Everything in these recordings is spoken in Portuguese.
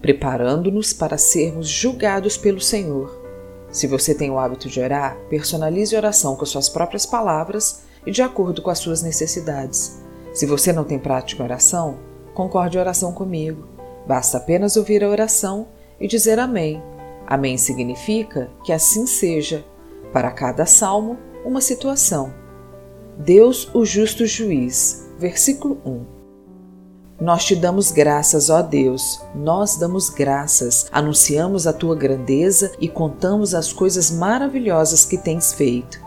preparando-nos para sermos julgados pelo Senhor. Se você tem o hábito de orar, personalize a oração com suas próprias palavras e de acordo com as suas necessidades. Se você não tem prática de oração, concorde a oração comigo. Basta apenas ouvir a oração e dizer Amém. Amém significa que assim seja. Para cada salmo, uma situação. Deus, o justo juiz. Versículo 1. Nós te damos graças, ó Deus, nós damos graças, anunciamos a tua grandeza e contamos as coisas maravilhosas que tens feito.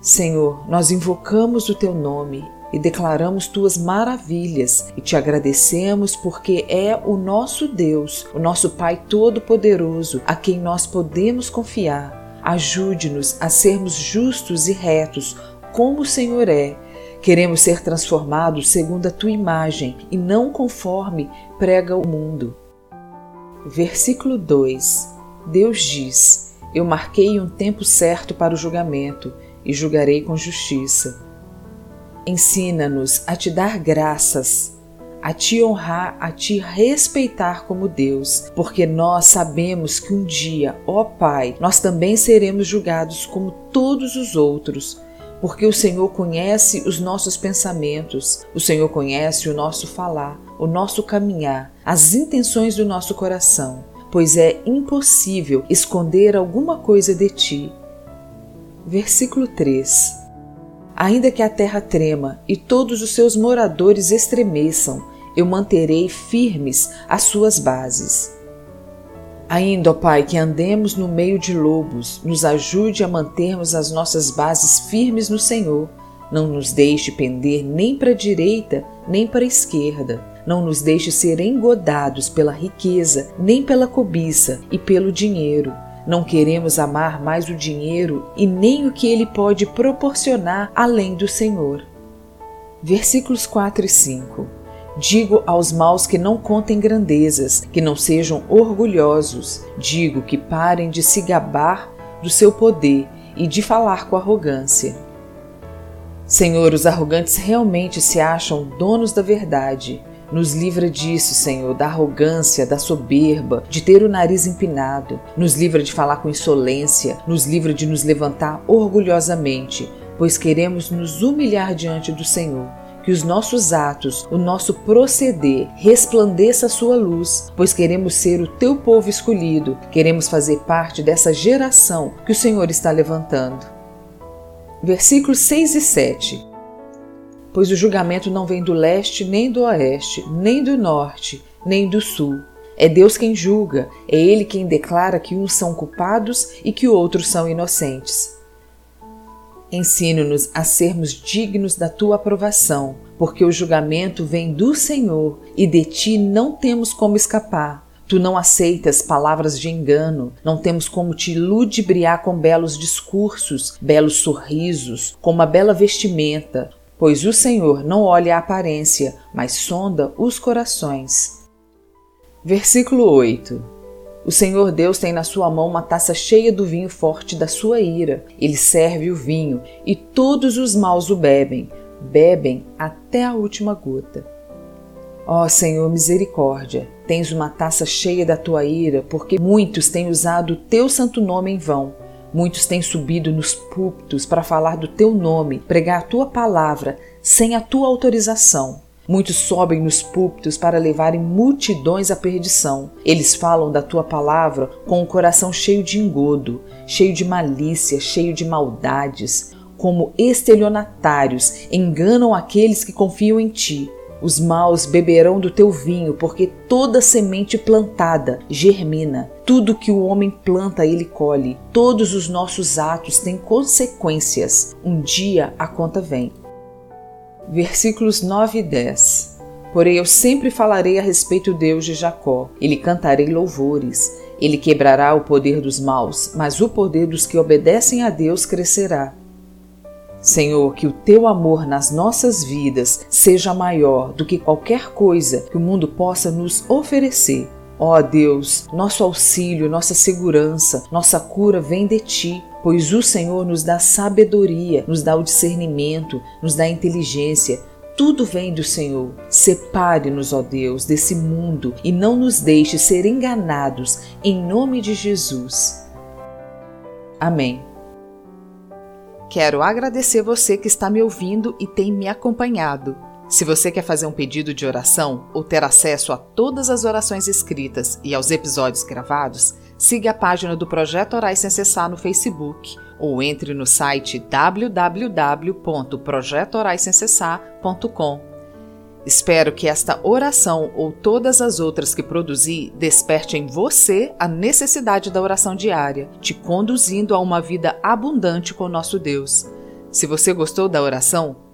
Senhor, nós invocamos o teu nome e declaramos tuas maravilhas e te agradecemos porque é o nosso Deus, o nosso Pai Todo-Poderoso, a quem nós podemos confiar. Ajude-nos a sermos justos e retos, como o Senhor é Queremos ser transformados segundo a tua imagem e não conforme prega o mundo. Versículo 2: Deus diz: Eu marquei um tempo certo para o julgamento e julgarei com justiça. Ensina-nos a te dar graças, a te honrar, a te respeitar como Deus, porque nós sabemos que um dia, ó Pai, nós também seremos julgados como todos os outros porque o Senhor conhece os nossos pensamentos, o Senhor conhece o nosso falar, o nosso caminhar, as intenções do nosso coração, pois é impossível esconder alguma coisa de ti. Versículo 3 Ainda que a terra trema e todos os seus moradores estremeçam, eu manterei firmes as suas bases. Ainda, ó Pai, que andemos no meio de lobos, nos ajude a mantermos as nossas bases firmes no Senhor. Não nos deixe pender nem para a direita, nem para a esquerda. Não nos deixe ser engodados pela riqueza, nem pela cobiça e pelo dinheiro. Não queremos amar mais o dinheiro e nem o que ele pode proporcionar além do Senhor. Versículos 4 e 5 Digo aos maus que não contem grandezas, que não sejam orgulhosos. Digo que parem de se gabar do seu poder e de falar com arrogância. Senhor, os arrogantes realmente se acham donos da verdade. Nos livra disso, Senhor, da arrogância, da soberba, de ter o nariz empinado. Nos livra de falar com insolência, nos livra de nos levantar orgulhosamente, pois queremos nos humilhar diante do Senhor que os nossos atos, o nosso proceder resplandeça a sua luz, pois queremos ser o teu povo escolhido, queremos fazer parte dessa geração que o Senhor está levantando. Versículos 6 e 7. Pois o julgamento não vem do leste, nem do oeste, nem do norte, nem do sul. É Deus quem julga, é Ele quem declara que uns são culpados e que outros são inocentes. Ensina-nos a sermos dignos da tua aprovação, porque o julgamento vem do Senhor e de ti não temos como escapar. Tu não aceitas palavras de engano, não temos como te ludibriar com belos discursos, belos sorrisos, com uma bela vestimenta, pois o Senhor não olha a aparência, mas sonda os corações. Versículo 8 o Senhor Deus tem na sua mão uma taça cheia do vinho forte da sua ira. Ele serve o vinho e todos os maus o bebem, bebem até a última gota. Ó Senhor, misericórdia, tens uma taça cheia da tua ira, porque muitos têm usado o teu santo nome em vão. Muitos têm subido nos púlpitos para falar do teu nome, pregar a tua palavra, sem a tua autorização. Muitos sobem nos púlpitos para levarem multidões à perdição. Eles falam da tua palavra com o coração cheio de engodo, cheio de malícia, cheio de maldades. Como estelionatários, enganam aqueles que confiam em ti. Os maus beberão do teu vinho, porque toda semente plantada germina. Tudo que o homem planta, ele colhe. Todos os nossos atos têm consequências. Um dia a conta vem versículos 9 e 10. Porém, eu sempre falarei a respeito do Deus de Jacó, e lhe cantarei louvores. Ele quebrará o poder dos maus, mas o poder dos que obedecem a Deus crescerá. Senhor, que o teu amor nas nossas vidas seja maior do que qualquer coisa que o mundo possa nos oferecer. Ó oh Deus, nosso auxílio, nossa segurança, nossa cura vem de ti, pois o Senhor nos dá sabedoria, nos dá o discernimento, nos dá inteligência. Tudo vem do Senhor. Separe-nos, ó Deus, desse mundo e não nos deixe ser enganados, em nome de Jesus. Amém. Quero agradecer você que está me ouvindo e tem me acompanhado. Se você quer fazer um pedido de oração ou ter acesso a todas as orações escritas e aos episódios gravados, siga a página do Projeto Orais Sem Cessar no Facebook ou entre no site www.projetoraissemcessar.com. Espero que esta oração ou todas as outras que produzi desperte em você a necessidade da oração diária, te conduzindo a uma vida abundante com nosso Deus. Se você gostou da oração,